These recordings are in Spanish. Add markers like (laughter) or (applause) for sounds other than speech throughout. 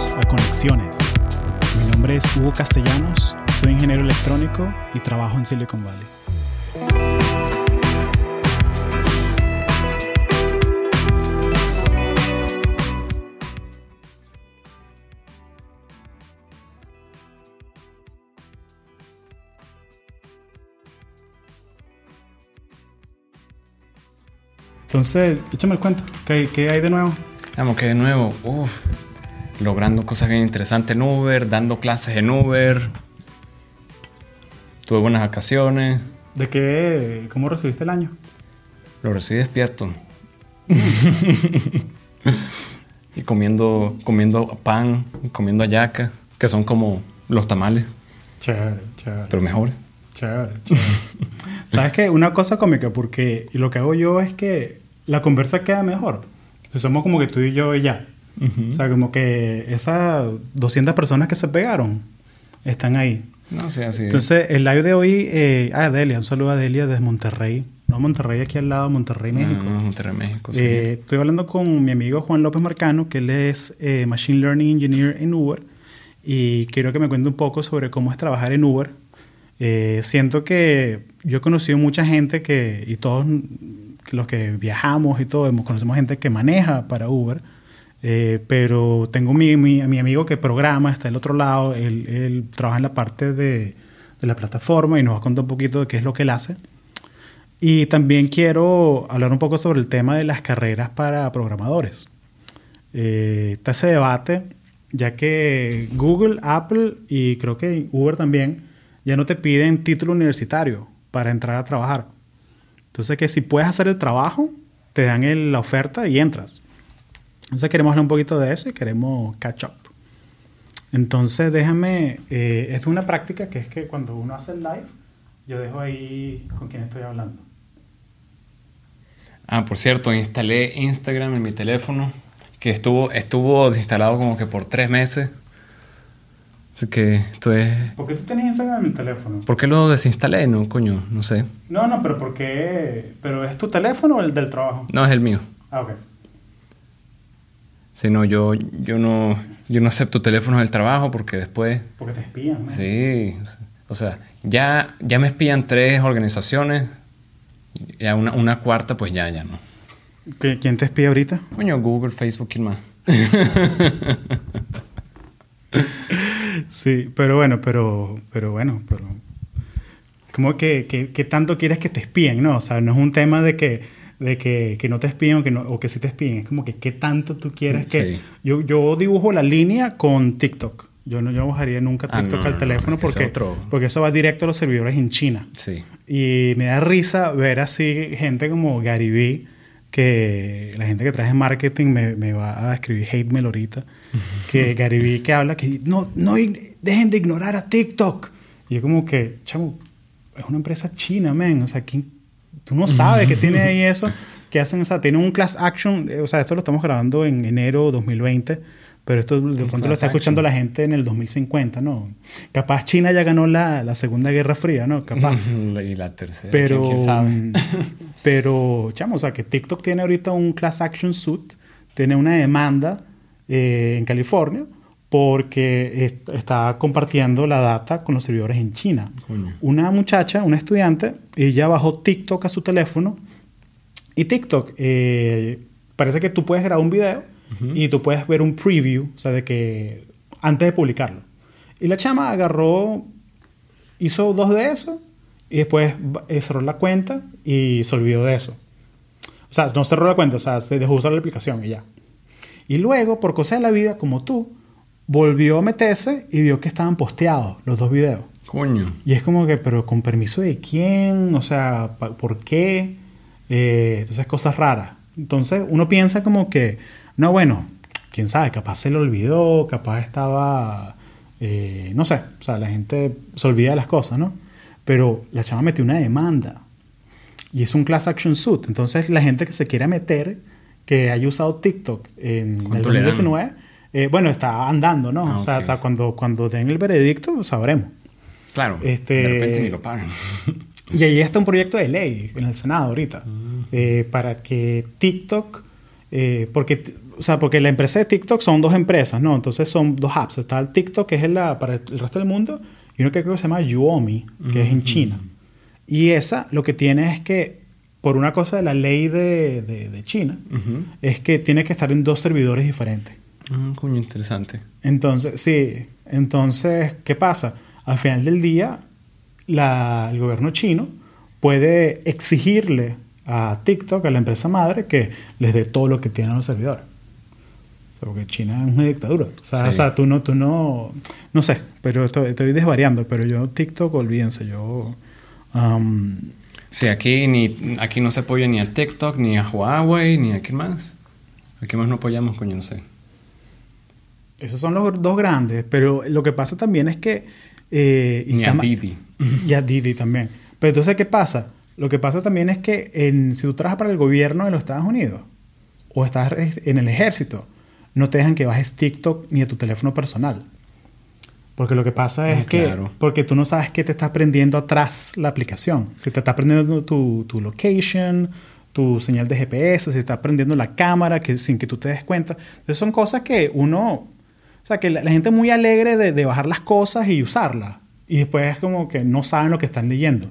A Conexiones. Mi nombre es Hugo Castellanos, soy ingeniero electrónico y trabajo en Silicon Valley. Entonces, échame el cuento. ¿Qué, qué hay de nuevo? Vamos, que de nuevo, uf, logrando cosas bien interesantes en Uber, dando clases en Uber. Tuve buenas vacaciones. ¿De qué? ¿Cómo recibiste el año? Lo recibí despierto. (laughs) y comiendo, comiendo pan, comiendo ayaca, que son como los tamales, Chévere, chévere. pero mejores. Chévere, chévere. ¿Sabes qué? Una cosa cómica, porque lo que hago yo es que la conversa queda mejor. O sea, somos como que tú y yo y ya. O sea, como que esas 200 personas que se pegaron están ahí. No sé, así es. Entonces, el live de hoy... Eh, ah, Delia. Un saludo a Delia desde Monterrey. No, Monterrey aquí al lado, Monterrey, México. No, no, Monterrey, México, sí. Eh, estoy hablando con mi amigo Juan López Marcano, que él es eh, Machine Learning Engineer en Uber. Y quiero que me cuente un poco sobre cómo es trabajar en Uber. Eh, siento que yo he conocido mucha gente que, y todos los que viajamos y todo, conocemos gente que maneja para Uber. Eh, pero tengo mi, mi, mi amigo que programa, está del otro lado, él, él trabaja en la parte de, de la plataforma y nos va a contar un poquito de qué es lo que él hace. Y también quiero hablar un poco sobre el tema de las carreras para programadores. Eh, está ese debate, ya que Google, Apple y creo que Uber también ya no te piden título universitario para entrar a trabajar. Entonces que si puedes hacer el trabajo, te dan el- la oferta y entras. Entonces queremos hablar un poquito de eso y queremos catch up. Entonces déjame, eh, esto es una práctica que es que cuando uno hace el live, yo dejo ahí con quién estoy hablando. Ah, por cierto, instalé Instagram en mi teléfono, que estuvo, estuvo desinstalado como que por tres meses. Así que esto es... ¿Por qué tú tienes Instagram en el teléfono? ¿Por qué lo desinstalé? No, coño, no sé. No, no, pero ¿por qué? ¿Pero es tu teléfono o el del trabajo? No, es el mío. Ah, ok. Si no, yo, yo no, yo no acepto teléfonos del trabajo porque después... Porque te espían, ¿no? Sí, o sea, ya, ya me espían tres organizaciones, ya una, una cuarta, pues ya, ya no. ¿Qui- ¿Quién te espía ahorita? Coño, Google, Facebook, ¿quién más? (laughs) Sí, pero bueno, pero, pero bueno, pero... ¿Cómo que, que, que tanto quieres que te espíen, no? O sea, no es un tema de que, de que, que no te espíen o que, no, o que sí te espíen. Es como que qué tanto tú quieres que... Sí. Yo, yo dibujo la línea con TikTok. Yo no, yo no bajaría nunca Ah, TikTok no, al no, teléfono que ese porque, otro- porque eso va directo a los servidores en China. Sí. Y me da risa ver así gente como Gary Vee, que la gente que trae marketing me, me va a escribir hate mail ahorita, (laughs) que Gary Vee que habla que no, no dejen de ignorar a TikTok. Y yo como que, chamo, es una empresa china, men, o sea, ¿quién- tú no sabes que tiene ahí eso, que hacen, o sea, tienen un class action, eh, o sea, esto lo estamos grabando en enero 2020, pero esto de pronto lo está escuchando la gente en el 2050, ¿no? Capaz China ya ganó la, la Segunda Guerra Fría, ¿no? Capaz. y la tercera, Pero, ¿quién, sabe? (laughs) pero, chamo, o sea, que TikTok tiene ahorita un class action suit, tiene una demanda eh, en California porque est- está compartiendo la data con los servidores en China. Coño. Una muchacha, una estudiante, ella bajó TikTok a su teléfono y TikTok eh, parece que tú puedes grabar un video y tú puedes ver un preview, o sea, de que antes de publicarlo. Y la chama agarró, hizo dos de eso y después eh, cerró la cuenta y se olvidó de eso. O sea, no cerró la cuenta, o sea, se dejó usar la aplicación y ya. Y luego, por cosas de la vida, como tú, volvió a meterse y vio que estaban posteados los dos videos. Coño. Y es como que, pero con permiso de quién, o sea, ¿por qué? Eh, entonces, cosas raras. Entonces, uno piensa como que, no, bueno, quién sabe, capaz se le olvidó, capaz estaba, eh, no sé, o sea, la gente se olvida de las cosas, ¿no? Pero la chama metió una demanda y es un class action suit. Entonces, la gente que se quiera meter, que haya usado TikTok en el ¿Cuánto le dan? 2019, eh, bueno, está andando, ¿no? Ah, o, sea, ok. o sea, cuando, cuando den el veredicto, sabremos. Claro, Este- de repente ni lo pagan. (laughs) Y ahí está un proyecto de ley en el Senado ahorita, eh, para que TikTok, eh, porque, o sea, porque la empresa de TikTok son dos empresas, ¿no? Entonces son dos apps. Está el TikTok, que es la, para el resto del mundo, y uno que creo que se llama Yuomi, que es en China. Y esa lo que tiene es que, por una cosa de la ley de, de, China, es que tiene que estar en dos servidores diferentes. Un coño, interesante. Entonces, sí. Entonces, ¿qué pasa? Al final del día, la, el gobierno chino puede exigirle a TikTok, a la empresa madre, que les dé todo lo que tienen los servidores. porque China es una dictadura. O sea, o sea, tú no, tú no, no sé, pero estoy, estoy desvariando, pero yo TikTok, olvídense, yo... Um, sí, aquí, ni, aquí no se apoya ni a TikTok, ni a Huawei, ni a qué más. ¿A qué más no apoyamos, coño? No sé. Esos son los dos grandes, pero lo que pasa también es que... Eh, ni a Didi. (laughs) Y a Didi también. Pero entonces, ¿qué pasa? Lo que pasa también es que en, si tú trabajas para el gobierno de los Estados Unidos o estás en el ejército, no te dejan que bajes TikTok ni a tu teléfono personal. Porque lo que pasa ah, es que porque tú no sabes qué te está aprendiendo atrás la aplicación. Si te está aprendiendo tu, tu location, tu señal de GPS, si te está aprendiendo la cámara que, sin que tú te des cuenta. Entonces son cosas que uno... O sea, que la, gente es muy alegre de, de bajar las cosas y usarlas. Y después es como que no saben lo que están leyendo.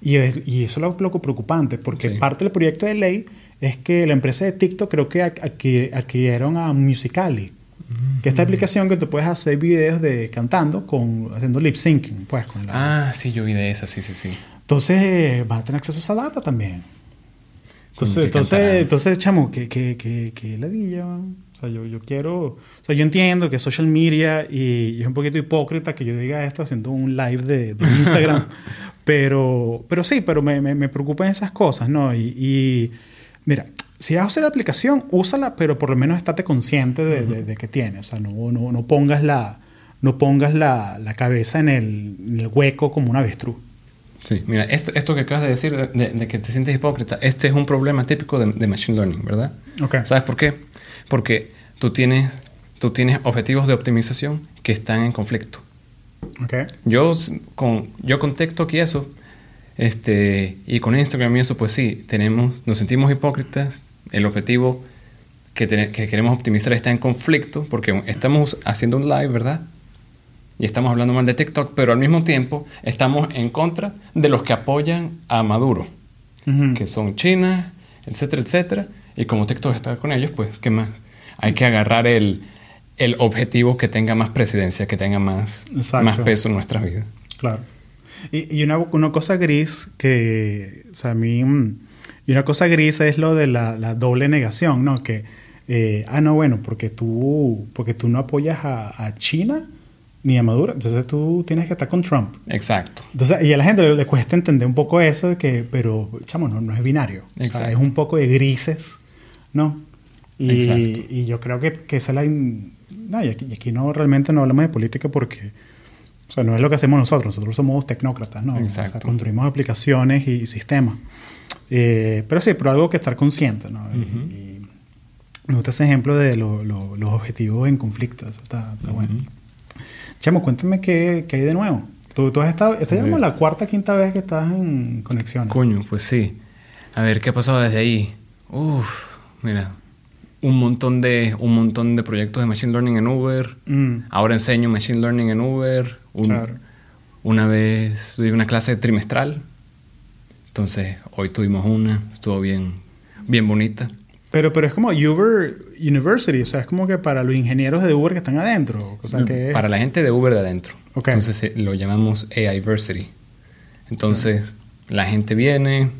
Y, y eso es lo, preocupante, porque parte del proyecto de ley es que la empresa de TikTok creo que adquirieron a Musicali, que es esta aplicación que te puedes hacer videos de cantando con haciendo lip syncing, pues con la... Ah, sí, yo vi de esa, sí, sí, sí. Entonces, van a tener acceso a esa data también. Entonces, entonces, entonces, chamo, que, que, que, que ladilla, o sea, yo, yo quiero, o sea, yo entiendo que social media y, es un poquito hipócrita que yo diga esto haciendo un live de, de (laughs) Instagram, Pero, pero sí, pero me, me, preocupan esas cosas, ¿no? Y, mira, si vas a usar la aplicación, úsala, pero por lo menos estate consciente de, de, que tiene. O sea, no, no, no pongas, la, no pongas la, la cabeza en el, en el, hueco como un avestruz. Sí, mira, esto, esto que acabas de decir de, que te sientes hipócrita, este es un problema típico de, Machine Learning, ¿verdad? Okay. ¿Sabes por qué? Porque tú tienes, tú tienes objetivos de optimización que están en conflicto. Okay. Yo con, yo con TikTok y eso, este, y con Instagram y eso, pues sí, tenemos, nos sentimos hipócritas. El objetivo que, que queremos optimizar está en conflicto porque estamos haciendo un live, ¿verdad? Y estamos hablando mal de TikTok, pero al mismo tiempo estamos en contra de los que apoyan a Maduro, que son China, etcétera, etcétera. Y como TikTok está con ellos, pues, ¿qué más? Hay que agarrar el, el objetivo que tenga más presidencia, que tenga más, más peso en nuestras vidas. Claro. Y, y una, una, cosa gris que, o sea, a mí, mm, y una cosa gris es lo de la, la doble negación, ¿no? Que, eh, ah, no, bueno, porque tú, porque tú no apoyas a, a, China ni a Maduro, entonces tú tienes que estar con Trump. Exacto. Entonces, y a la gente le, cuesta entender un poco eso de que, pero, chamo, no, no es binario. Exacto. es un poco de grises, ¿no? Y, y yo creo que, que esa es la no, y aquí, no realmente no hablamos de política porque o sea, no es lo que hacemos nosotros, nosotros somos tecnócratas, ¿no? Exacto. O sea, construimos aplicaciones y, sistemas. Eh, pero sí, pero algo que estar consciente, ¿no? y, me gusta ese ejemplo de los objetivos en conflicto, eso está, bueno. Chamo, cuéntame qué, qué, hay de nuevo. Tú, tú has estado, esta es como la cuarta, quinta vez que estás en conexión. Coño, pues sí. A ver, ¿qué ha pasado desde ahí? Uf, mira, un montón de, un montón de proyectos de Machine Learning en Uber. Mm. Ahora enseño Machine Learning en Uber. Una vez tuve una clase trimestral. Entonces, hoy tuvimos una. Estuvo bien, bien bonita. Pero, pero es como Uber University. O sea, es como que para los ingenieros de Uber que están adentro. O sea, que Para la gente de Uber de adentro. Entonces, eh, lo llamamos AIversity. Entonces, la gente viene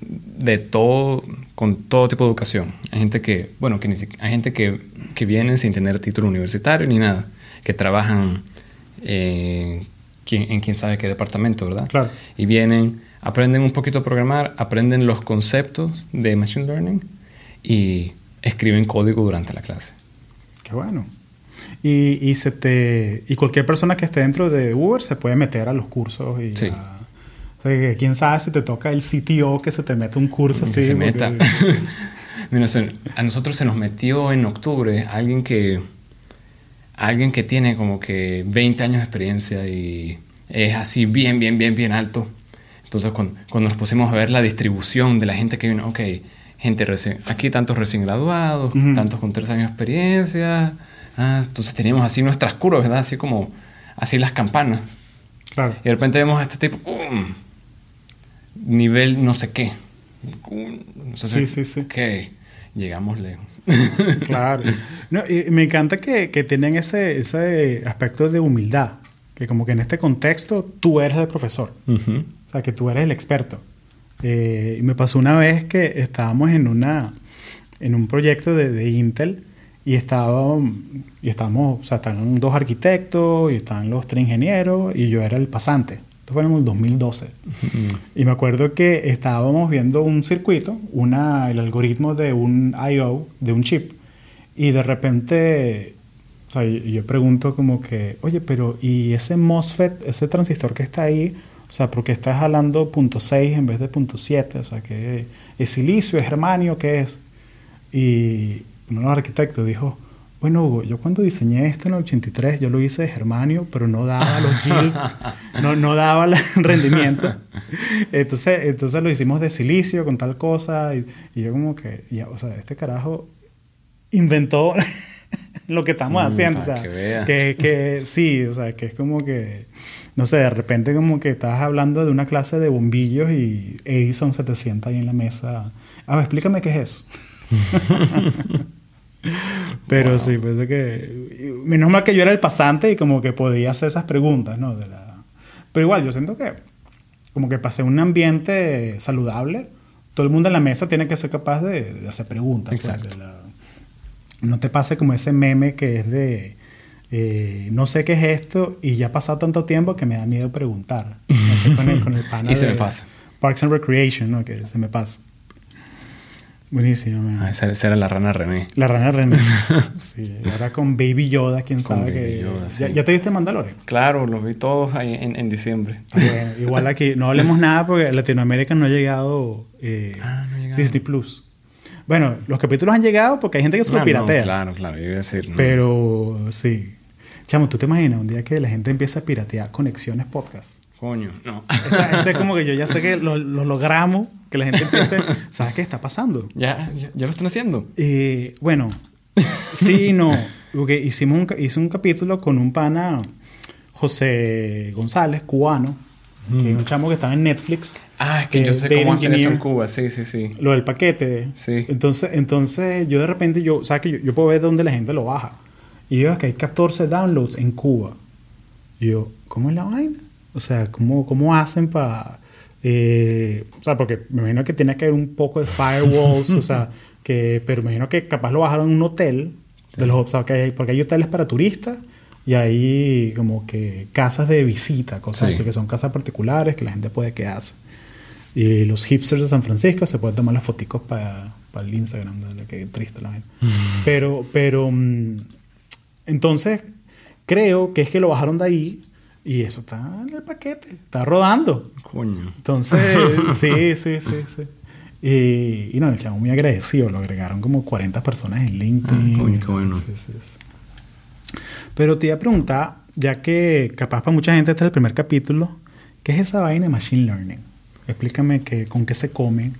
de todo con todo tipo de educación. Hay gente que, bueno, que hay gente que, que viene sin tener título universitario ni nada, que trabajan en quién sabe qué departamento, ¿verdad? Claro. Y vienen, aprenden un poquito a programar, aprenden los conceptos de Machine Learning y escriben código durante la clase. Qué bueno. Y, y, se te, y cualquier persona que esté dentro de Uber se puede meter a los cursos y sí. O sea, quién sabe si te toca el CTO que se te mete un curso así. se meta. (laughs) a nosotros se nos metió en octubre alguien que alguien que tiene como que 20 años de experiencia y es así bien, bien, bien, bien alto. Entonces, cuando, nos pusimos a ver la distribución de la gente que vino, ok, gente recién, aquí tantos recién graduados, Ujú. tantos con tres años de experiencia. Ah, entonces teníamos así nuestras curvas, ¿verdad? Así como, así las campanas. Claro. Y de repente vemos a este tipo, ¡pum! nivel no sé qué. No sé Sí, sí, sí. Ok, llegamos lejos. (laughs) Claro. No, y me encanta que, que tienen ese, ese aspecto de humildad. Que como que en este contexto tú eres el profesor. Ujú. O sea, que tú eres el experto. Eh, y me pasó una vez que estábamos en, una, en un proyecto de, de Intel y, estaba, y estábamos, o sea, estaban dos arquitectos y estaban los tres ingenieros y yo era el pasante. Esto fue en el 2012. Y me acuerdo que estábamos viendo un circuito, una, el algoritmo de un I.O., de un chip, y de repente, o sea, yo pregunto como que, oye, pero ¿y ese MOSFET, ese transistor que está ahí, o sea, ¿por qué estás jalando punto .6 en vez de punto .7? O sea, ¿qué es silicio, es germanio, qué es? Y uno de los arquitectos dijo, bueno, Hugo, yo cuando diseñé esto en el 83, yo lo hice de germanio, pero no daba los (laughs) yields, no, no daba el (laughs) rendimiento. Entonces, entonces lo hicimos de silicio con tal cosa. Y, y yo como que, ya, o sea, este carajo inventó (laughs) lo que estamos Mm, haciendo. O sea, que que, que sí, o sea, que es como que, no sé, de repente como que estás hablando de una clase de bombillos y Edison se te sienta ahí en la mesa. A ver, explícame qué es eso. (laughs) Pero Wow. sí, pensé que... Menos mal que yo era el pasante y como que podía hacer esas preguntas, ¿no? De la... Pero igual, yo siento que como que pasé un ambiente saludable. Todo el mundo en la mesa tiene que ser capaz de, de hacer preguntas. pues, Exacto. de la- No te pase como ese meme que es de... eh, no sé qué es esto y ya ha pasado tanto tiempo que me da miedo preguntar. (laughs) ¿no? Que con el, con el pana Y se me pasa. Parks and Recreation, ¿no? Que se me pasa. Buenísimo, man. Ah, esa, esa era la rana René. La rana René. (laughs) sí, ahora con Baby Yoda, quién Con sabe Baby que. Yoda, ¿Ya, sí. ya te viste Mandalorian? Claro, los vi todos ahí en, en diciembre. Bueno, igual aquí, no hablemos (laughs) nada porque en Latinoamérica no ha llegado, eh, Ah, no ha llegado. Disney Plus. Bueno, los capítulos han llegado porque hay gente que se Ah, lo no, piratea. claro, claro, yo iba a decir. Pero sí. Chamo, ¿tú te imaginas un día que la gente empieza a piratear conexiones podcast? Coño, no. (laughs) Ese es como que yo ya sé que lo, lo logramos, que la gente empiece. ¿Sabes qué está pasando? ya, ya, ya lo están haciendo. Eh, bueno, sí y no. Porque hicimos un, hice un capítulo con un pana, José González, cubano, que es un chamo que estaba en Netflix. Ah, es que yo sé cómo hacen eso en. Cuba. Sí, sí, sí. Lo del paquete. Sí. Entonces, entonces yo de repente, yo, ¿sabes que yo, yo puedo ver dónde la gente lo baja. Y yo, que hay 14 downloads en Cuba. Y yo, ¿cómo es la vaina? O sea, ¿cómo, cómo hacen para...? o sea, porque me imagino que tiene que haber un poco de firewalls, o sea, (laughs) que, pero me imagino que capaz lo bajaron en un hotel, de los, o sea, que hay- porque hay hoteles para turistas y hay como que casas de visita, cosas Sí. así, que son casas particulares que la gente puede quedarse. Y los hipsters de San Francisco se pueden tomar las foticos para el Instagram, que triste la vaina. Pero, pero, mm, entonces, creo que es que lo bajaron de ahí y eso está en el paquete, está rodando. Coño. Entonces, (laughs) sí, sí, sí, sí. Y, y no, el chavo muy agradecido, lo agregaron como 40 personas en LinkedIn. Ah, coño, qué bueno. Sí, sí, sí. Pero te iba a preguntar, ya que capaz para mucha gente este es el primer capítulo, ¿qué es esa vaina de Machine Learning? Explícame que, con qué se come.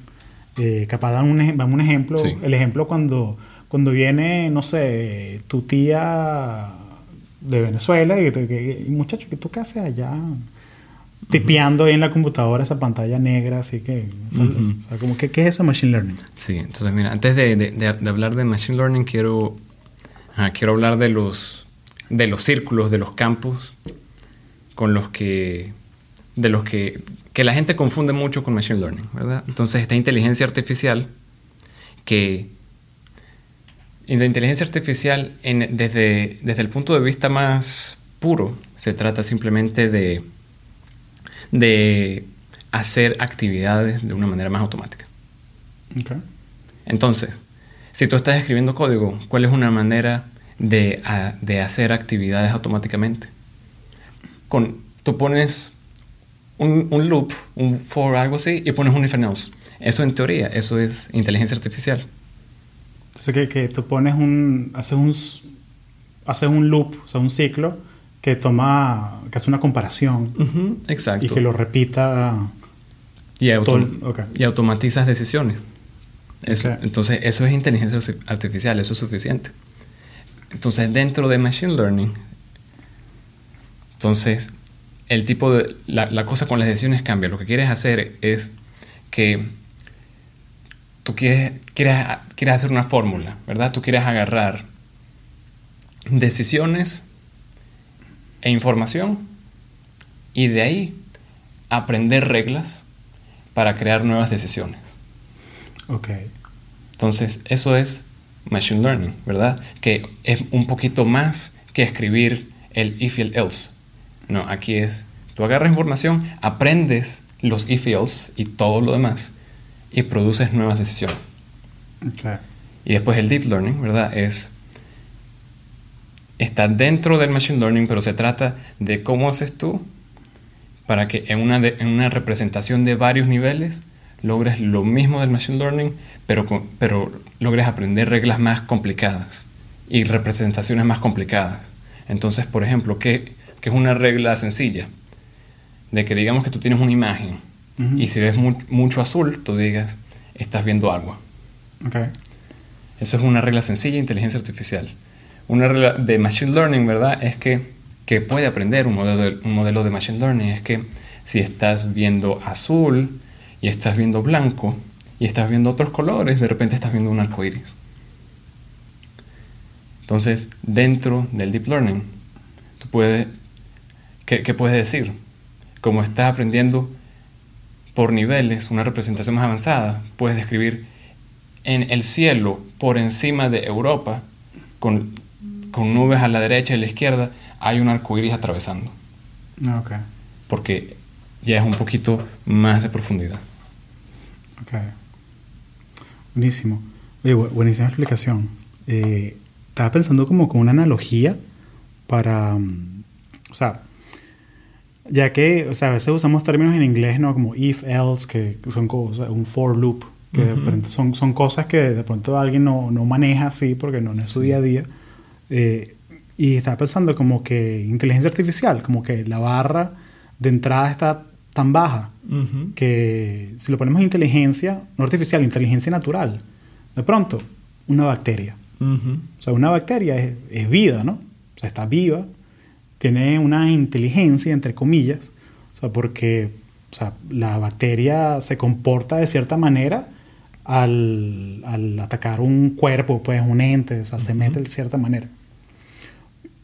Eh, capaz dan un, ej- dame un ejemplo. El ejemplo cuando, cuando viene, no sé, tu tía de Venezuela y te que, "Y, muchacho, ¿qué tú qué haces allá? Tipeando ahí en la computadora esa pantalla negra, así que... o sea, como que, ¿qué es eso Machine Learning? Sí, entonces mira, antes de, de- de- de hablar de Machine Learning, quiero, quiero hablar de los, de los círculos, de los campos con los que, de los que, que la gente confunde mucho con Machine Learning, ¿verdad? Entonces, esta inteligencia artificial que... y la inteligencia artificial, en- desde, desde el punto de vista más puro, se trata simplemente de, de hacer actividades de una manera más automática. Okay. Entonces, si tú estás escribiendo código, ¿cuál es una manera de, a- de hacer actividades automáticamente? Con, tú pones un, un loop, un for, algo así, y pones un if and else. Eso en teoría, eso es inteligencia artificial. Entonces que, que tú pones un... Haces un, haces un loop, o sea, un ciclo que toma... que hace una comparación Exacto. y que lo repita... y, ok. y automatizas decisiones. Eso, Entonces, eso es inteligencia artificial, eso es suficiente. Entonces, dentro de Machine Learning, entonces, el tipo de... La, cosa con las decisiones cambia. Lo que quieres hacer es que tú quieres, quieres, quieres hacer una fórmula, ¿verdad? Tú quieres agarrar decisiones e información y de ahí aprender reglas para crear nuevas decisiones. Ok. Entonces, eso es Machine Learning, ¿verdad? Que es un poquito más que escribir el if y el else. No, aquí es, tú agarras información, aprendes los if y else y todo lo demás y produces nuevas decisiones. Okay. Y después el deep learning, ¿verdad? Es está dentro del machine learning, pero se trata de cómo haces tú para que en una, en una representación de varios niveles logres lo mismo del machine learning, pero, pero logres aprender reglas más complicadas y representaciones más complicadas. Entonces, por ejemplo, ¿qué, es una regla sencilla? De que digamos que tú tienes una imagen y si ves mucho azul, tú digas, estás viendo agua. Okay. Eso es una regla sencilla de inteligencia artificial. Una regla de machine learning, ¿verdad? Es que, que puede aprender un modelo, un modelo de machine learning. Es que si estás viendo azul, y estás viendo blanco y estás viendo otros colores, de repente estás viendo un arco iris. Entonces, dentro del deep learning, tú puedes, ¿qué, ¿qué, puedes decir? Como estás aprendiendo por niveles, una representación más avanzada, puedes describir en el cielo por encima de Europa, con, con nubes a la derecha y a la izquierda, hay un arco iris atravesando. Ah, okay. Porque ya es un poquito más de profundidad. Ok. Buenísimo. Oye, buenísima explicación. Eh, estaba pensando como con una analogía para, mm, o sea, ya que, o sea, a veces usamos términos en inglés, ¿no? Como if, else, que son cosas, un for loop, que son, son cosas que de pronto alguien no, no maneja así porque no, es su día a día. Eh, y estaba pensando como que inteligencia artificial, como que la barra de entrada está tan baja que si lo ponemos inteligencia, no artificial, inteligencia natural, de pronto, una bacteria. O sea, una bacteria es, vida, ¿no? O sea, está viva, tiene una inteligencia, entre comillas, o sea, porque o sea, la bacteria se comporta de cierta manera al, al atacar un cuerpo, pues un ente, o sea, se mete de cierta manera.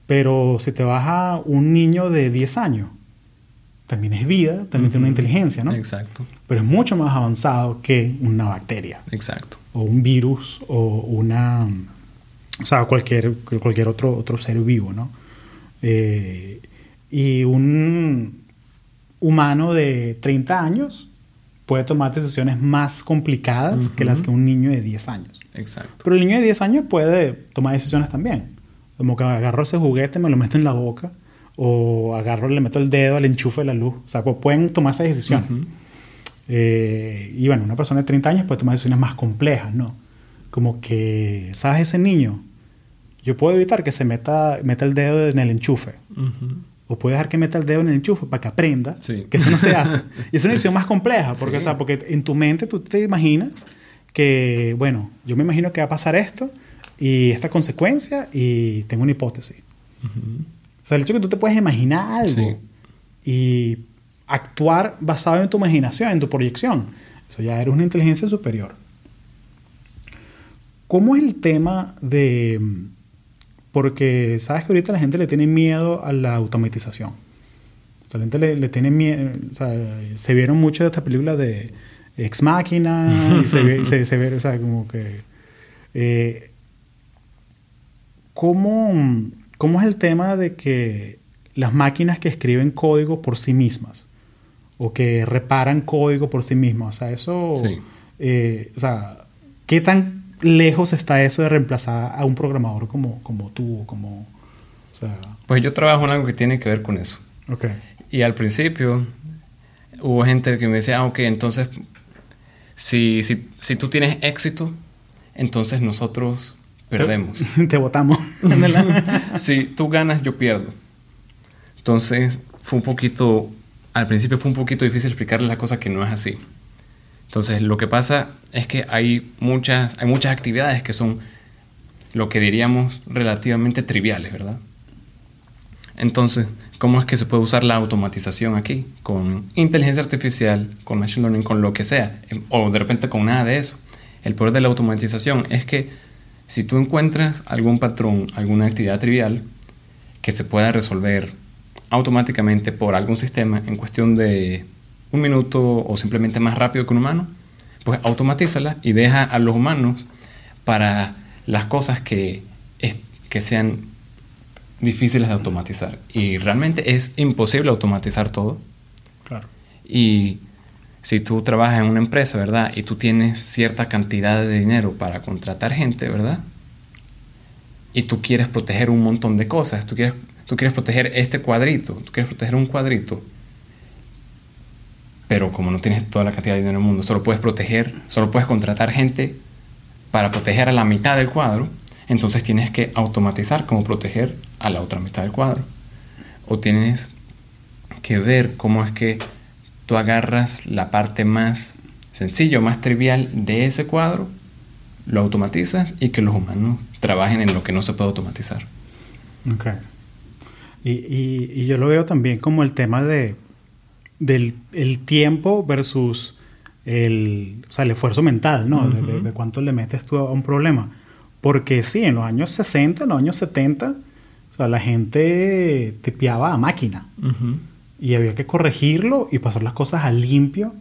Pero si te vas a un niño de 10 años, también es vida, también tiene una inteligencia, ¿no? Exacto. Pero es mucho más avanzado que una bacteria. Exacto. O un virus o una... O sea, cualquier, cualquier otro, otro ser vivo, ¿no? Eh, y un humano de 30 años puede tomar decisiones más complicadas que las que un niño de 10 años. Exacto. Pero el niño de 10 años puede tomar decisiones también. Como que agarro ese juguete, me lo meto en la boca o agarro, le meto el dedo al enchufe de la luz. O sea, pues pueden tomar esa decisión. Eh, y bueno, una persona de 30 años puede tomar decisiones más complejas, ¿no? Como que, ¿sabes ese niño? Yo puedo evitar que se meta, meta el dedo en el enchufe. O puedo dejar que meta el dedo en el enchufe para que aprenda que eso no se hace. (laughs) y es una decisión más compleja, porque, o sea, porque en tu mente tú te imaginas que, bueno, yo me imagino que va a pasar esto y esta consecuencia y tengo una hipótesis. O sea, el hecho de que tú te puedes imaginar algo y actuar basado en tu imaginación, en tu proyección, eso ya eres una inteligencia superior. ¿Cómo es el tema de... Porque sabes que ahorita la gente le tiene miedo a la automatización. O sea, la gente le, tiene miedo... O sea, se vieron mucho de esta película de Ex Máquina y se, ve, se, ve, o sea, como que... Eh, ¿Cómo ¿Cómo es el tema de que las máquinas que escriben código por sí mismas o que reparan código por sí mismas, o sea, eso, eh, o sea, ¿qué tan lejos está eso de reemplazar a un programador como, como tú como, Pues yo trabajo en algo que tiene que ver con eso. Okay. Y al principio hubo gente que me decía, ah, ok, entonces, si, si, si tú tienes éxito, entonces nosotros perdemos. Te (laughs) votamos. (laughs) si tú ganas, yo pierdo. Entonces, fue un poquito, al principio fue un poquito difícil explicarle la cosa que no es así. Entonces, lo que pasa es que hay muchas, hay muchas actividades que son lo que diríamos relativamente triviales, ¿verdad? Entonces, ¿cómo es que se puede usar la automatización aquí? Con inteligencia artificial, con machine learning, con lo que sea, o de repente con nada de eso. El poder de la automatización es que si tú encuentras algún patrón, alguna actividad trivial que se pueda resolver automáticamente por algún sistema en cuestión de un minuto o simplemente más rápido que un humano, pues automatízala y deja a los humanos para las cosas que, que sean difíciles de automatizar. Y realmente es imposible automatizar todo. Claro. Y si tú trabajas en una empresa, ¿verdad? Y tú tienes cierta cantidad de dinero para contratar gente, ¿verdad? Y tú quieres proteger un montón de cosas. Tú quieres, tú quieres proteger este cuadrito. Tú quieres proteger un cuadrito. Pero como no tienes toda la cantidad de dinero en el mundo, solo puedes proteger, solo puedes contratar gente para proteger a la mitad del cuadro. Entonces tienes que automatizar cómo proteger a la otra mitad del cuadro. O tienes que ver cómo es que tú agarras la parte más sencilla más trivial de ese cuadro, lo automatizas y que los humanos trabajen en lo que no se puede automatizar. Ok. Y, y, yo lo veo también como el tema de del el tiempo versus el, o sea, el esfuerzo mental, ¿no? de, cuánto le metes tú a un problema. Porque sí, en los años 60, en los años 70, o sea, la gente tepeaba a máquina y había que corregirlo y pasar las cosas a limpio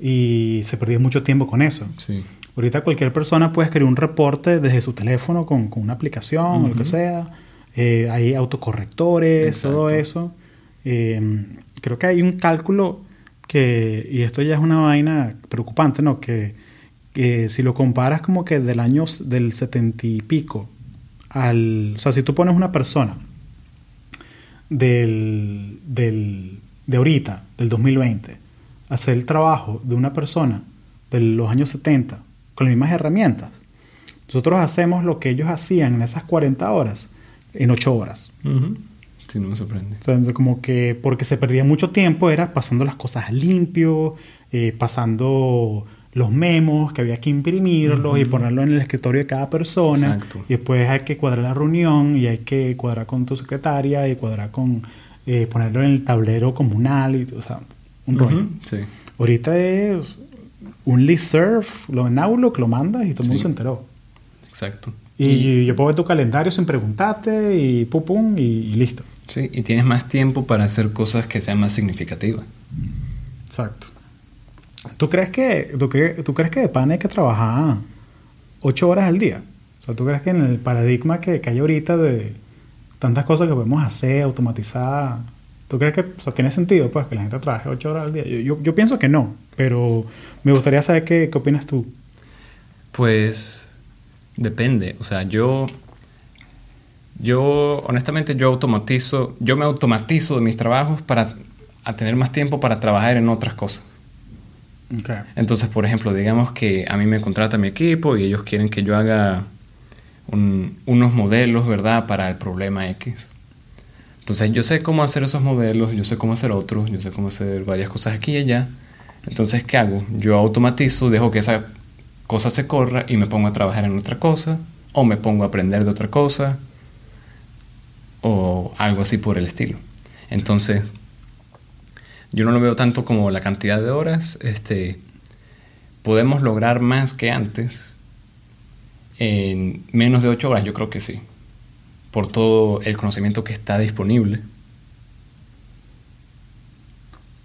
y se perdía mucho tiempo con eso. Sí. Ahorita cualquier persona puede escribir un reporte desde su teléfono con, con una aplicación o lo que sea. Eh, hay autocorrectores, todo eso. Eh, creo que hay un cálculo que, y esto ya es una vaina preocupante, ¿no? Que, que si lo comparas como que del año del setenta y pico al... O sea, si tú pones una persona del, del, de ahorita, del 2020, hacer el trabajo de una persona de los años 70 con las mismas herramientas. Nosotros hacemos lo que ellos hacían en esas 40 horas en 8 horas. Sí, no me sorprende. O sea, como que porque se perdía mucho tiempo era pasando las cosas limpio, eh, pasando los memos que había que imprimirlos y ponerlo en el escritorio de cada persona. Exacto. Y después hay que cuadrar la reunión y hay que cuadrar con tu secretaria y cuadrar con eh, ponerlo en el tablero comunal y o sea, un rollo. Sí. Ahorita es un listserv, lo en Outlook, lo mandas y todo el mundo se enteró. Exacto. Y, yo puedo ver tu calendario sin preguntarte y pum pum y, listo. Sí, y tienes más tiempo para hacer cosas que sean más significativas. Exacto. ¿Tú crees que, tú, tú crees que de pan hay que trabajar ocho horas al día? O sea, ¿tú crees que en el paradigma que, que hay ahorita de tantas cosas que podemos hacer, automatizar, ¿tú crees que o sea, tiene sentido pues que la gente trabaje ocho horas al día? Yo, yo, pienso que no, pero me gustaría saber qué, qué opinas tú. Pues depende, o sea, yo yo, honestamente, yo automatizo, yo me automatizo de mis trabajos para tener más tiempo para trabajar en otras cosas. Entonces, por ejemplo, digamos que a mí me contrata mi equipo y ellos quieren que yo haga unos modelos, ¿verdad?, para el problema X. Entonces, yo sé cómo hacer esos modelos, yo sé cómo hacer otros, yo sé cómo hacer varias cosas aquí y allá. Entonces, ¿qué hago? Yo automatizo, dejo que esa cosa se corra y me pongo a trabajar en otra cosa, o me pongo a aprender de otra cosa, o algo así por el estilo. Entonces, yo no lo veo tanto como la cantidad de horas. Este, podemos lograr más que antes en menos de 8 horas, yo creo que sí. Por todo el conocimiento que está disponible.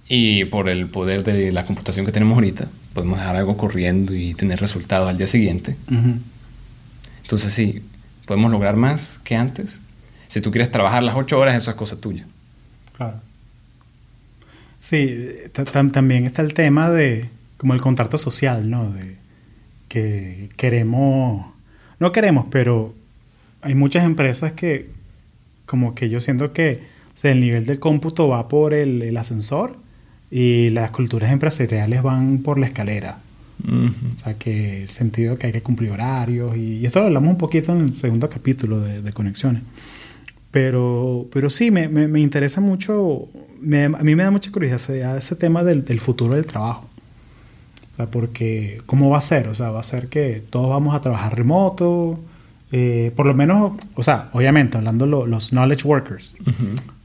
Y por el poder de la computación que tenemos ahorita, podemos dejar algo corriendo y tener resultados al día siguiente. Entonces sí, podemos lograr más que antes. Si tú quieres trabajar las 8 horas, eso es cosa tuya. Claro. Sí, también está el tema de como el contrato social, ¿no? De que queremos, no queremos, pero hay muchas empresas que como que yo siento que o el nivel del cómputo va por el, ascensor y las culturas empresariales van por la escalera. O sea, que el sentido que hay que cumplir horarios y, esto lo hablamos un poquito en el segundo capítulo de, de conexiones. Pero, pero sí, me, me, interesa mucho, a mí me da mucha curiosidad ese, tema del, del, futuro del trabajo. O sea, porque ¿cómo va a ser? O sea, va a ser que todos vamos a trabajar remoto, eh, por lo menos, o sea, obviamente, hablando lo, los knowledge workers.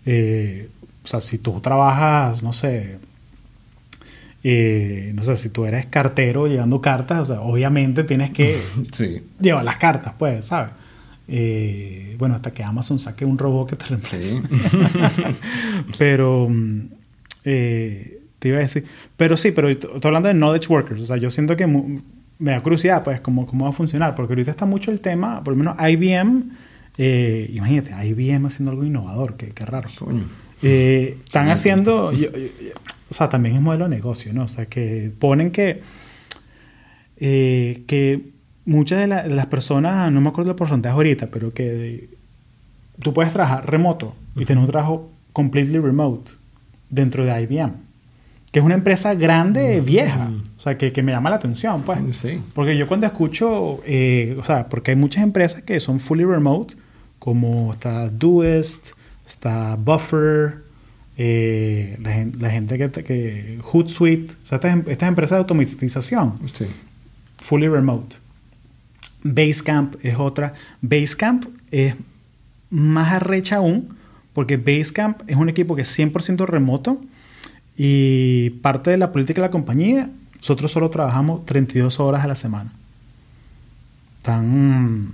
eh, o sea, si tú trabajas, no sé, eh, no sé, si tú eres cartero llevando cartas, o sea, obviamente tienes que (laughs) Sí. llevar las cartas, pues, ¿sabes? Eh, bueno, hasta que Amazon saque un robot que te reemplace. Sí. (laughs) pero mm, eh, te iba a decir, pero sí, pero estoy hablando de knowledge workers, o sea, yo siento que me da curiosidad, pues, cómo, cómo va a funcionar, porque ahorita está mucho el tema, por lo menos IBM, eh, imagínate, IBM haciendo algo innovador, qué, qué raro. Coño. Están haciendo, yo- yo- yo- o sea, también es modelo de negocio, ¿no? O sea, que ponen que, que muchas de, la- de las personas, no me acuerdo el porcentaje ahorita, pero que tú puedes trabajar remoto y tener un trabajo completely remote dentro de IBM, que es una empresa grande, vieja, o sea, que, que me llama la atención, pues. Sí. Porque yo cuando escucho, eh, o sea, porque hay muchas empresas que son fully remote, como está Doist, está Buffer, eh, la, gen- la gente que, que Hootsuite, o sea, estas, em- estas empresas de automatización, Sí. fully remote. Basecamp es otra. Basecamp es más arrecha aún, porque Basecamp es un equipo que es 100% remoto y parte de la política de la compañía, nosotros solo trabajamos 32 horas a la semana. Están,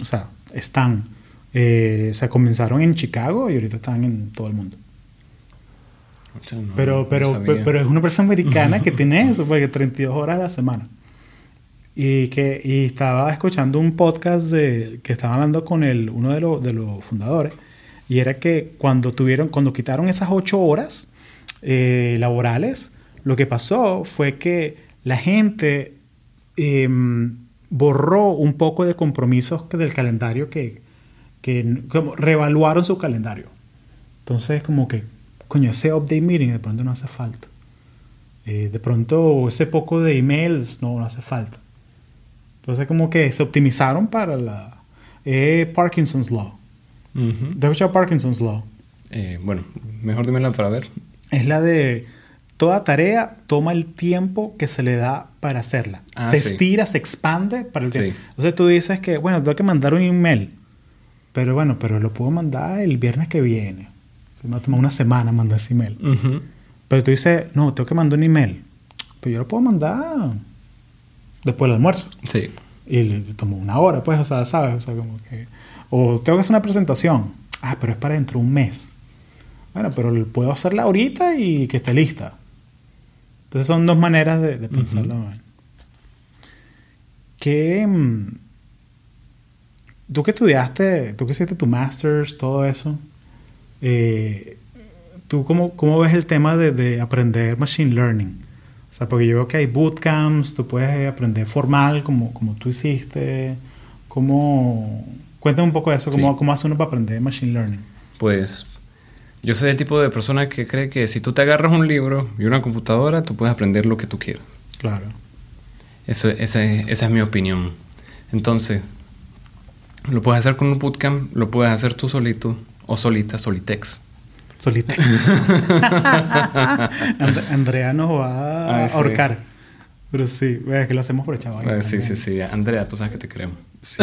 o sea, están, eh, o sea, comenzaron en Chicago y ahorita están en todo el mundo. O sea, no- Pero, no pero, sabía. pe- pero es una empresa americana que (laughs) tiene eso, porque 32 horas a la semana. Y que y estaba escuchando un podcast de, que estaba hablando con el, uno de, los de los fundadores, y era que cuando tuvieron, cuando quitaron esas 8 horas eh, laborales, lo que pasó fue que la gente em, borró un poco de compromisos del calendario que, que como reevaluaron su calendario. Entonces, como que, coño, ese update meeting de pronto no hace falta. Eh, de pronto, ese poco de emails no, no hace falta. Entonces, como que se optimizaron para la eh, Parkinson's Law. Ujú. ¿Te has escuchado Parkinson's Law? Eh, bueno, mejor dímela para ver. Es la de toda tarea toma el tiempo que se le da para hacerla. Ah, se sí. estira, se expande para el tiempo. Sí. Entonces tú dices que, bueno, tengo que mandar un email. Pero bueno, pero lo puedo mandar el viernes que viene. Se me va a tomar una semana mandar ese email. Pero tú dices, no, tengo que mandar un email. Pero yo lo puedo mandar después del almuerzo. Sí. Y le tomó una hora, pues, o sea, ¿sabes? O sea, como que... O tengo que hacer una presentación. Ah, pero es para dentro de un mes. Bueno, pero puedo hacerla ahorita y que esté lista. Entonces son dos maneras de, de pensar la vaina. ¿Qué... mm, Tú que estudiaste, tú que hiciste tu master's, todo eso, eh, ¿tú cómo, cómo ves el tema de, de aprender machine learning? Sea, porque yo veo que hay bootcamps, tú puedes aprender formal como, como tú hiciste. ¿Cómo... Cuéntame un poco de eso, ¿cómo, Sí. cómo hace uno para aprender machine learning? Pues yo soy el tipo de persona que cree que si tú te agarras un libro y una computadora, tú puedes aprender lo que tú quieras. Claro. Eso, esa, es, esa es mi opinión. Entonces, lo puedes hacer con un bootcamp, lo puedes hacer tú solito o solita, solitex. Solitex. (laughs) And- Andrea nos va a Ay, sí. ahorcar. Pero sí, es que lo hacemos por chaval. Sí, sí, sí. Andrea, tú sabes que te queremos. Sí.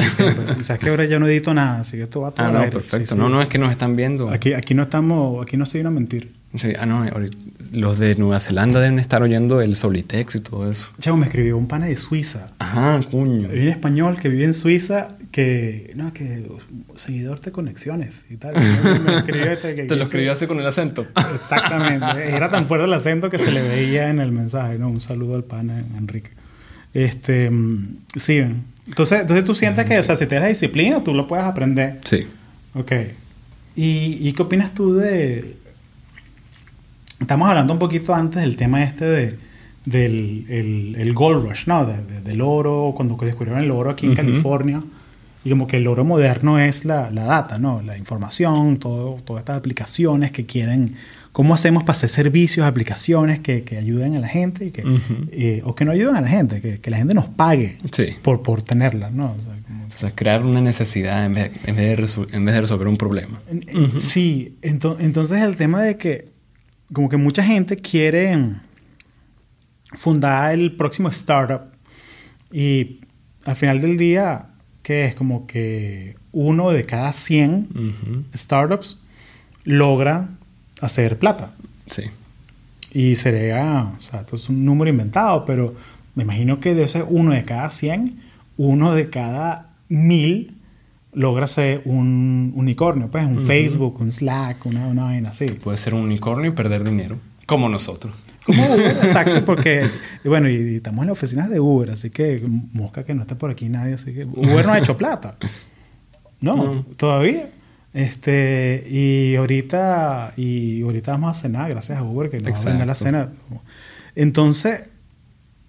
Y sabes que ahora ya no edito nada, así que esto va todo Ah, no, aire. perfecto. Sí, sí. No, no es que nos están viendo. Aquí, aquí no estamos, aquí no se viene a mentir. Sí, ah, no, ahorita- los de Nueva Zelanda deben estar oyendo el Solitex y todo eso. Chavo, me escribió un pana de Suiza. Ajá, cuño. Hay un español que vive en Suiza que, no, que seguidor de conexiones y tal. Me escribió este que- (laughs) Te lo escribió así con el acento. Exactamente. Era tan fuerte el acento que se le veía en el mensaje. ¿no? Un saludo al pana Enrique. Este, mm, sí. Entonces, entonces tú sientes que, o sea, si tienes la disciplina, tú lo puedes aprender. Sí. Ok. ¿Y, y qué opinas tú de...? Estamos hablando un poquito antes del tema este de, del el, el gold rush, ¿no? De- de- del oro, cuando descubrieron el oro aquí en Ujú. California. Y como que el oro moderno es la, la data, ¿no? La información, todo, todas estas aplicaciones que quieren... ¿Cómo hacemos para hacer servicios, aplicaciones que, que ayuden a la gente y que, Ujú. eh, o que no ayuden a la gente? Que, que la gente nos pague Sí. por, por tenerlas, ¿no? O sea, como- O sea, crear una necesidad en vez, en vez, de, en vez de resolver un problema. En- en- Sí, ento- entonces el tema de que como que mucha gente quiere fundar el próximo startup y al final del día, que es como que uno de cada 100 Ujú. startups logra hacer plata. Sí. Y sería, o sea, esto es un número inventado, pero me imagino que de ese uno de cada 100, uno de cada mil logra ser un unicornio, pues un. Facebook, un Slack, una, una vaina así. Puedes ser un unicornio y perder dinero. Como nosotros. Como Uber, (laughs) exacto, porque, bueno, y, y estamos en las oficinas de Uber, así que mosca que no está por aquí nadie, así que Uber no ha hecho plata. No, No. todavía. Este, y ahorita, y ahorita vamos a cenar, gracias a Uber que nos va a brindar la cena. Entonces,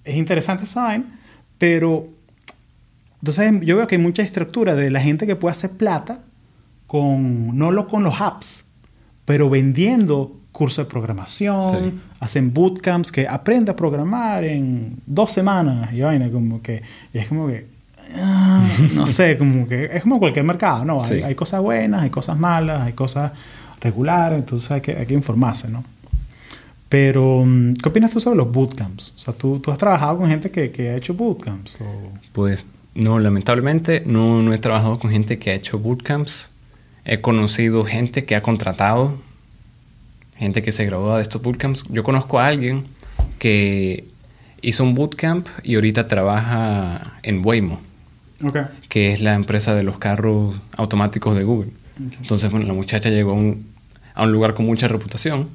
es interesante esa vaina, pero entonces yo veo que hay mucha estructura de la gente que puede hacer plata con, no lo con los apps, pero vendiendo cursos de programación, Sí. hacen bootcamps que aprende a programar en dos semanas y vaina, como que, y es como que, ah, no sé, (laughs) como que es como cualquier mercado, ¿no? Hay, Sí. hay cosas buenas, hay cosas malas, hay cosas regulares, entonces hay que, hay que informarse, ¿no? Pero, mm, ¿qué opinas tú sobre los bootcamps? O sea, ¿tú, tú has trabajado con gente que, que ha hecho bootcamps? O... Pues no, lamentablemente no, no he trabajado con gente que ha hecho bootcamps. He conocido gente que ha contratado, gente que se graduó de estos bootcamps. Yo conozco a alguien que hizo un bootcamp y ahorita trabaja en Waymo, que es la empresa de los carros automáticos de Google. Entonces, bueno, la muchacha llegó a un, a un lugar con mucha reputación.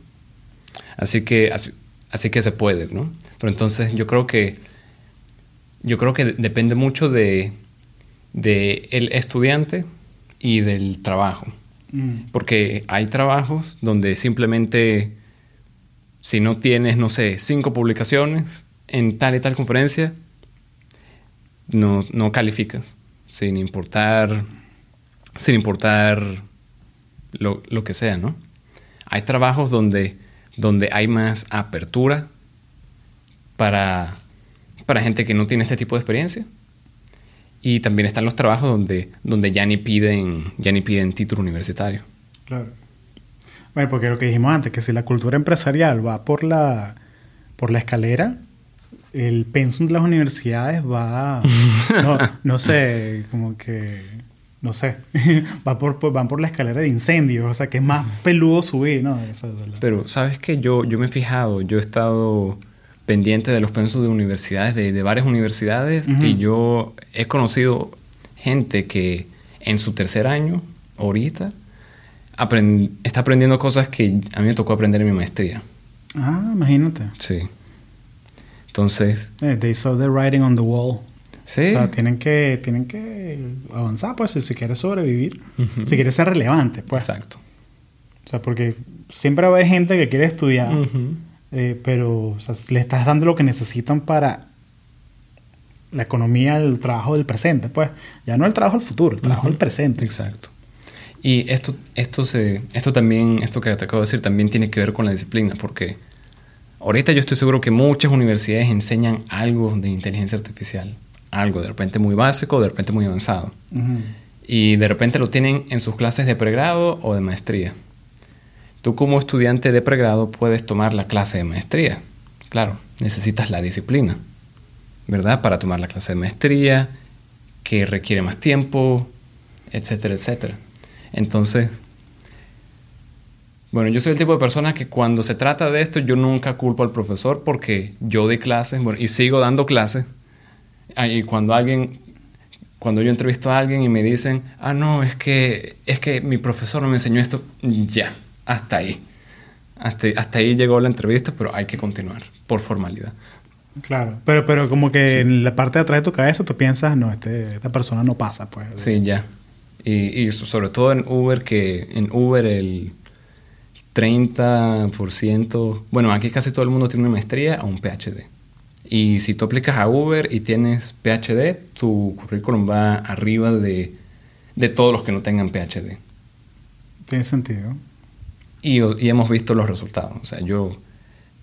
Así que, así, así que se puede, ¿no? Pero entonces yo creo que, yo creo que depende mucho de, de el estudiante y del trabajo. Mm. Porque hay trabajos donde simplemente, si no tienes, no sé, cinco publicaciones en tal y tal conferencia, no, no calificas. Sin importar, sin importar lo, lo que sea, ¿no? Hay trabajos donde, donde hay más apertura para, para gente que no tiene este tipo de experiencia. Y también están los trabajos donde, donde ya ni piden, ya ni piden título universitario. Claro. Bueno, porque lo que dijimos antes, que si la cultura empresarial va por la, por la escalera, el pensum de las universidades va, no, (laughs) no sé, como que, no sé, (laughs) va por, por- van por la escalera de incendios, o sea, que es más peludo subir, ¿no? Verdad. Pero, ¿sabes qué? Yo, yo me he fijado, yo he estado pendiente de los pensos de universidades, de, de varias universidades, y yo he conocido gente que en su tercer año, ahorita, aprend- está aprendiendo cosas que a mí me tocó aprender en mi maestría. Ah, imagínate. Sí. Entonces, Eh, they saw the writing on the wall. sí. O sea, tienen que, tienen que avanzar, pues, si, si quieres sobrevivir, si quieres ser relevante, pues. Exacto. O sea, porque siempre va a haber gente que quiere estudiar, Ujú. Eh, pero o sea, le estás dando lo que necesitan para la economía, el trabajo del presente, pues. Ya no el trabajo del futuro, el trabajo del presente. Exacto. Y esto, esto, se, esto también, esto que te acabo de decir, también tiene que ver con la disciplina, porque ahorita yo estoy seguro que muchas universidades enseñan algo de inteligencia artificial, algo de repente muy básico, de repente muy avanzado, y de repente lo tienen en sus clases de pregrado o de maestría. Tú como estudiante de pregrado puedes tomar la clase de maestría. Claro, necesitas la disciplina, ¿verdad? Para tomar la clase de maestría, que requiere más tiempo, etcétera, etcétera. Entonces, bueno, yo soy el tipo de persona que cuando se trata de esto yo nunca culpo al profesor porque yo doy clases y sigo dando clases. Ah, Y cuando alguien, cuando yo entrevisto a alguien y me dicen, ah, no, es que, es que mi profesor no me enseñó esto, ya, hasta ahí. Hasta, hasta ahí llegó la entrevista, pero hay que continuar por formalidad. Claro. Pero, pero como que en la parte de atrás de tu cabeza tú piensas, no, este, esta persona no pasa, pues. Sí, ya. Y, y so- sobre todo en Uber, que en Uber el 30%, bueno, aquí casi todo el mundo tiene una maestría o un PhD. Y si tú aplicas a Uber y tienes PhD, tu currículum va arriba de, de todos los que no tengan PhD. Tiene sentido. Y, y hemos visto los resultados. O sea, yo,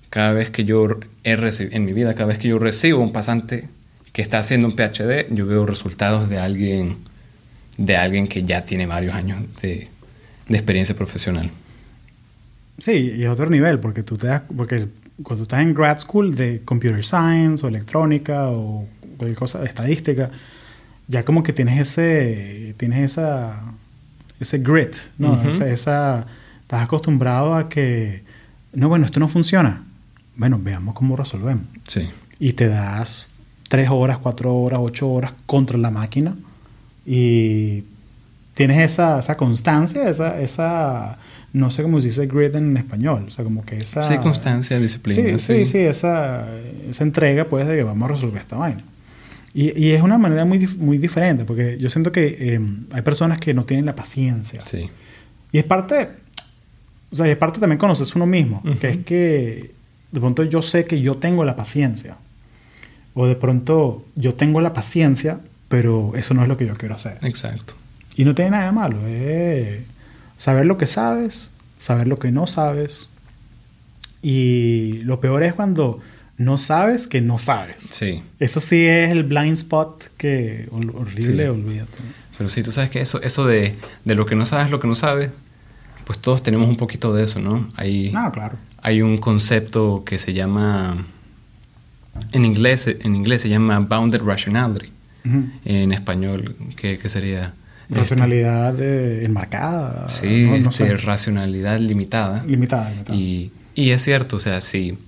cada vez que yo he recibido, en mi vida, cada vez que yo recibo un pasante que está haciendo un PhD, yo veo resultados de alguien, de alguien que ya tiene varios años de, de experiencia profesional. Sí, y es otro nivel, porque tú te das, porque cuando estás en grad school de computer science o electrónica o cualquier cosa, estadística, ya como que tienes ese, tienes esa, ese grit, ¿no? Ujú. esa, esa- estás acostumbrado a que, no, bueno, esto no funciona. Bueno, veamos cómo resolvemos. Sí. Y te das tres horas, cuatro horas, ocho horas contra la máquina y tienes esa, esa constancia, esa, esa, no sé cómo se dice grit en español, o sea, como que esa... Sí, constancia, disciplina. Sí, sí, sí, esa, esa entrega pues de que vamos a resolver esta vaina. Y, y es una manera muy, muy diferente, porque yo siento que eh, hay personas que no tienen la paciencia. Sí. Y es parte, o sea, y es parte también conocerse uno mismo, Ujú. que es que de pronto yo sé que yo tengo la paciencia. O de pronto yo tengo la paciencia, pero eso no es lo que yo quiero hacer. Exacto. Y no tiene nada de malo. Es saber lo que sabes, saber lo que no sabes. Y lo peor es cuando no sabes que no sabes. Sí. Eso sí es el blind spot que hor- horrible, Sí. olvídate. Pero sí, tú sabes que eso, eso de, de lo que no sabes, lo que no sabes, pues todos tenemos un poquito de eso, ¿no? Hay, No, claro. hay un concepto que se llama, en inglés, en inglés se llama bounded rationality. Ujú. En español, ¿qué, qué sería? Racionalidad eh, enmarcada. Este, sí, no, no este, racionalidad limitada. Limitada, limitada. Y, y es cierto, o sea, si,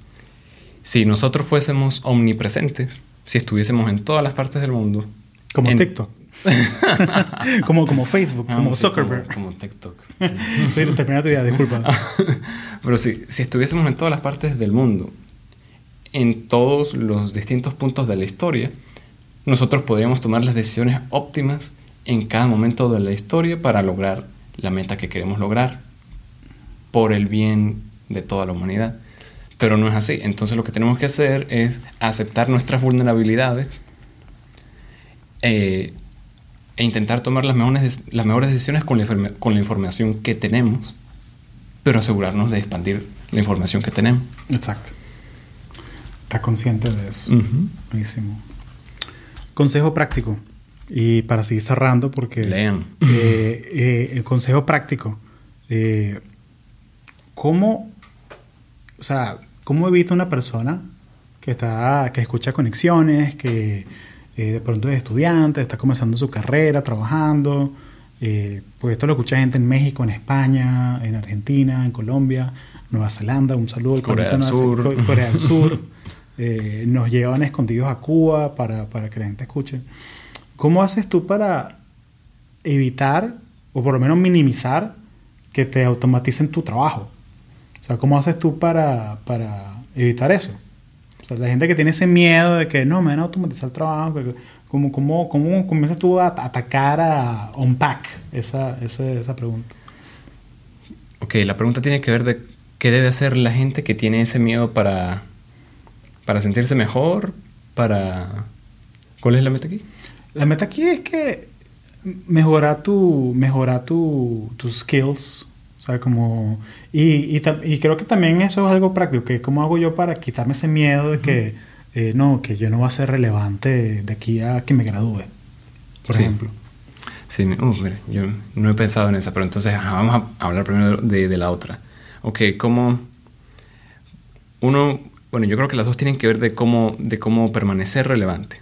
si nosotros fuésemos omnipresentes, si estuviésemos en todas las partes del mundo, como en- TikTok. (laughs) como, como Facebook, Ah, como sí, Zuckerberg. Como, como TikTok. (laughs) Sí, termina tu idea, disculpa. (laughs) Pero sí, si estuviésemos en todas las partes del mundo, en todos los distintos puntos de la historia, nosotros podríamos tomar las decisiones óptimas en cada momento de la historia para lograr la meta que queremos lograr por el bien de toda la humanidad. Pero no es así. Entonces lo que tenemos que hacer es aceptar nuestras vulnerabilidades eh, e intentar tomar las mejores, las mejores decisiones con la, con la información que tenemos, pero asegurarnos de expandir la información que tenemos. Exacto. Estás consciente de eso. Ujú. Buenísimo. Consejo práctico. Y para seguir cerrando, porque... Lean. eh, eh, el consejo práctico. Eh, ¿Cómo... O sea, ¿cómo evita una persona que está... que escucha conexiones, que eh, de pronto es estudiante, está comenzando su carrera, trabajando... Eh, porque esto lo escucha gente en México, en España, en Argentina, en Colombia, Nueva Zelanda, un saludo. al Corea del Sur. Co- Corea del (laughs) Sur. Eh, nos llevan escondidos a Cuba para, para que la gente escuche. ¿Cómo haces tú para evitar, o por lo menos minimizar, que te automaticen tu trabajo? O sea, ¿cómo haces tú para, para evitar eso? O sea, la gente que tiene ese miedo de que no, me van a automatizar el trabajo, que- ¿cómo, cómo, cómo comienzas tú a atacar, a unpack esa, esa, esa pregunta? Ok, la pregunta tiene que ver de qué debe hacer la gente que tiene ese miedo para, para sentirse mejor, para... ¿Cuál es la meta aquí? La meta aquí es que mejorar tu, mejorar tu, tus skills. O sea, como... Y, y, creo que también eso es algo práctico. Que ¿Cómo hago yo para quitarme ese miedo de que, eh, no, que yo no voy a ser relevante de aquí a que me gradúe? Por Sí. ejemplo. Sí, uf, mira, yo no he pensado en esa, pero entonces ajá, vamos a hablar primero de, de la otra. Ok, ¿cómo uno, bueno, yo creo que las dos tienen que ver de cómo, de cómo permanecer relevante.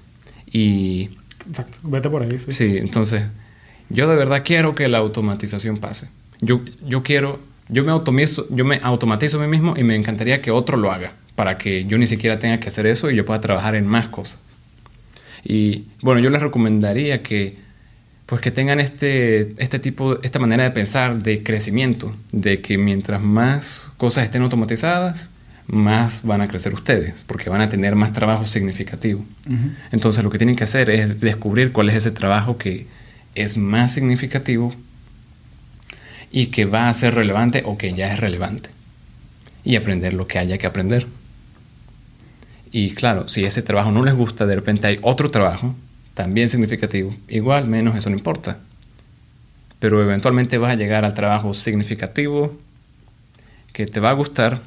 Y Exacto. Vete por ahí, sí. sí, entonces, yo de verdad quiero que la automatización pase. Yo, yo quiero, yo me, automatizo, yo me automatizo a mí mismo y me encantaría que otro lo haga, para que yo ni siquiera tenga que hacer eso y yo pueda trabajar en más cosas. Y bueno, yo les recomendaría que pues que tengan este, este tipo, esta manera de pensar de crecimiento, de que mientras más cosas estén automatizadas, más van a crecer ustedes, porque van a tener más trabajo significativo. Entonces lo que tienen que hacer es descubrir cuál es ese trabajo que es más significativo y que va a ser relevante o que ya es relevante. Y aprender lo que haya que aprender. Y claro, si ese trabajo no les gusta, de repente hay otro trabajo también significativo. Igual, menos, eso no importa. Pero eventualmente vas a llegar al trabajo significativo que te va a gustar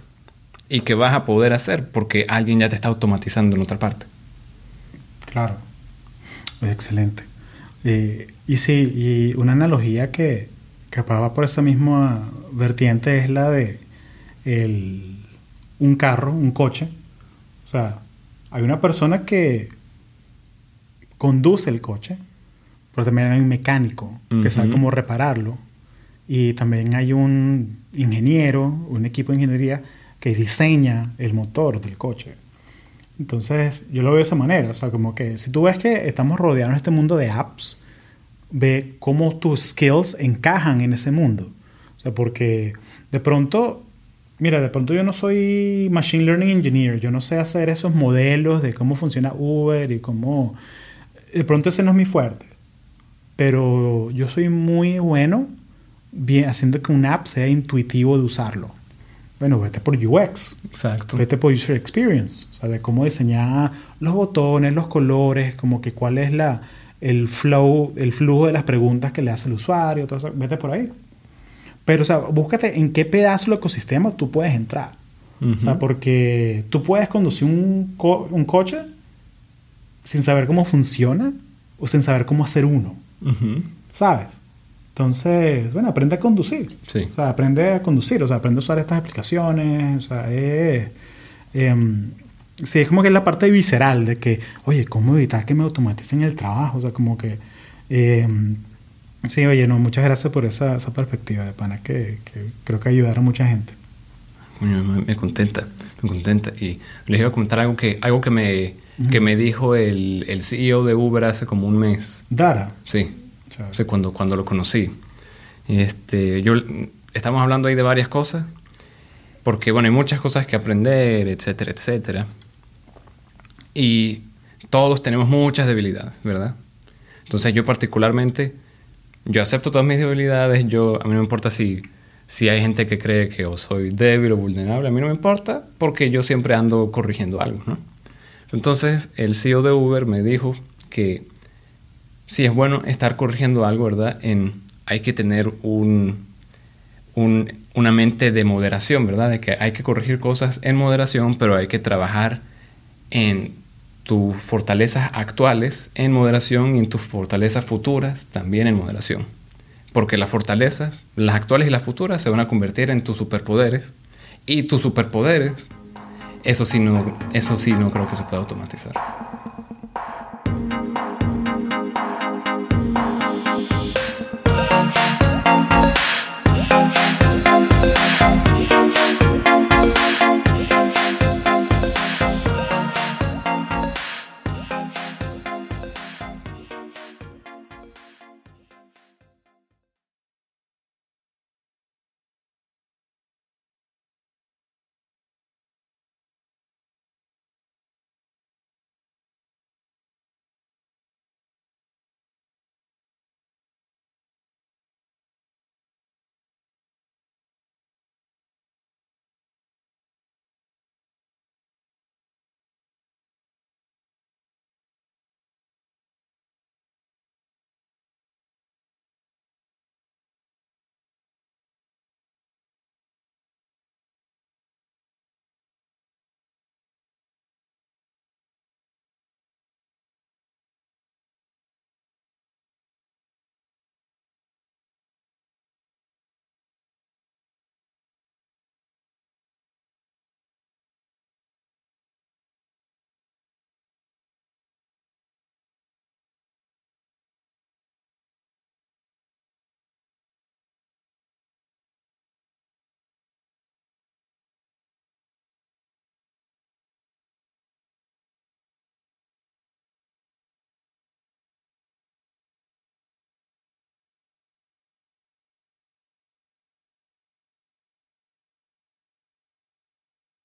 y que vas a poder hacer porque alguien ya te está automatizando en otra parte. Claro. Excelente. Y sí, y una analogía que capaz va por esa misma vertiente es la de el, un carro, un coche. O sea, hay una persona que conduce el coche, pero también hay un mecánico que sabe cómo repararlo. Y también hay un ingeniero, un equipo de ingeniería que diseña el motor del coche. Entonces, yo lo veo de esa manera. O sea, como que si tú ves que estamos rodeados en este mundo de apps, ve cómo tus skills encajan en ese mundo. O sea, porque de pronto, mira, de pronto yo no soy machine learning engineer, yo no sé hacer esos modelos de cómo funciona Uber y cómo... De pronto ese no es mi fuerte. Pero yo soy muy bueno bien, haciendo que una app sea intuitivo de usarlo. Bueno, vete por UX. Exacto. Vete por User Experience. O sea, de cómo diseñar los botones, los colores, como que cuál es la, el flow, el flujo de las preguntas que le hace el usuario. Todo eso. Vete por ahí. Pero, o sea, búscate en qué pedazo del ecosistema tú puedes entrar. O sea, porque tú puedes conducir un, un, coche sin saber cómo funciona o sin saber cómo hacer uno. ¿Sabes? Entonces, bueno, aprende a conducir. Sí. O sea, aprende a conducir, o sea, aprende a usar estas aplicaciones. O sea, es, em, sí, es como que es la parte visceral de que, oye, ¿cómo evitar que me automaticen el trabajo? O sea, como que... Em, sí, oye, no, muchas gracias por esa, esa perspectiva de pana que, que creo que ayudará a mucha gente. Me, me contenta, me contenta. Y les iba a comentar algo que, algo que, me, que me dijo el, el CEO de Uber hace como un mes. Dara. Sí. O cuando, cuando lo conocí. Este, yo, estamos hablando ahí de varias cosas, porque bueno, hay muchas cosas que aprender, etcétera, etcétera. Y todos tenemos muchas debilidades, ¿verdad? Entonces yo particularmente, yo acepto todas mis debilidades, yo, a mí no me importa si, si hay gente que cree que o soy débil o vulnerable, a mí no me importa porque yo siempre ando corrigiendo algo, ¿no? Entonces el CEO de Uber me dijo que sí es bueno estar corrigiendo algo, ¿verdad? En, hay que tener un, una mente de moderación, ¿verdad? De que hay que corregir cosas en moderación, pero hay que trabajar en tus fortalezas actuales en moderación y en tus fortalezas futuras también en moderación. Porque las fortalezas, las actuales y las futuras, se van a convertir en tus superpoderes. Y tus superpoderes, eso sí no, eso sí no creo que se pueda automatizar.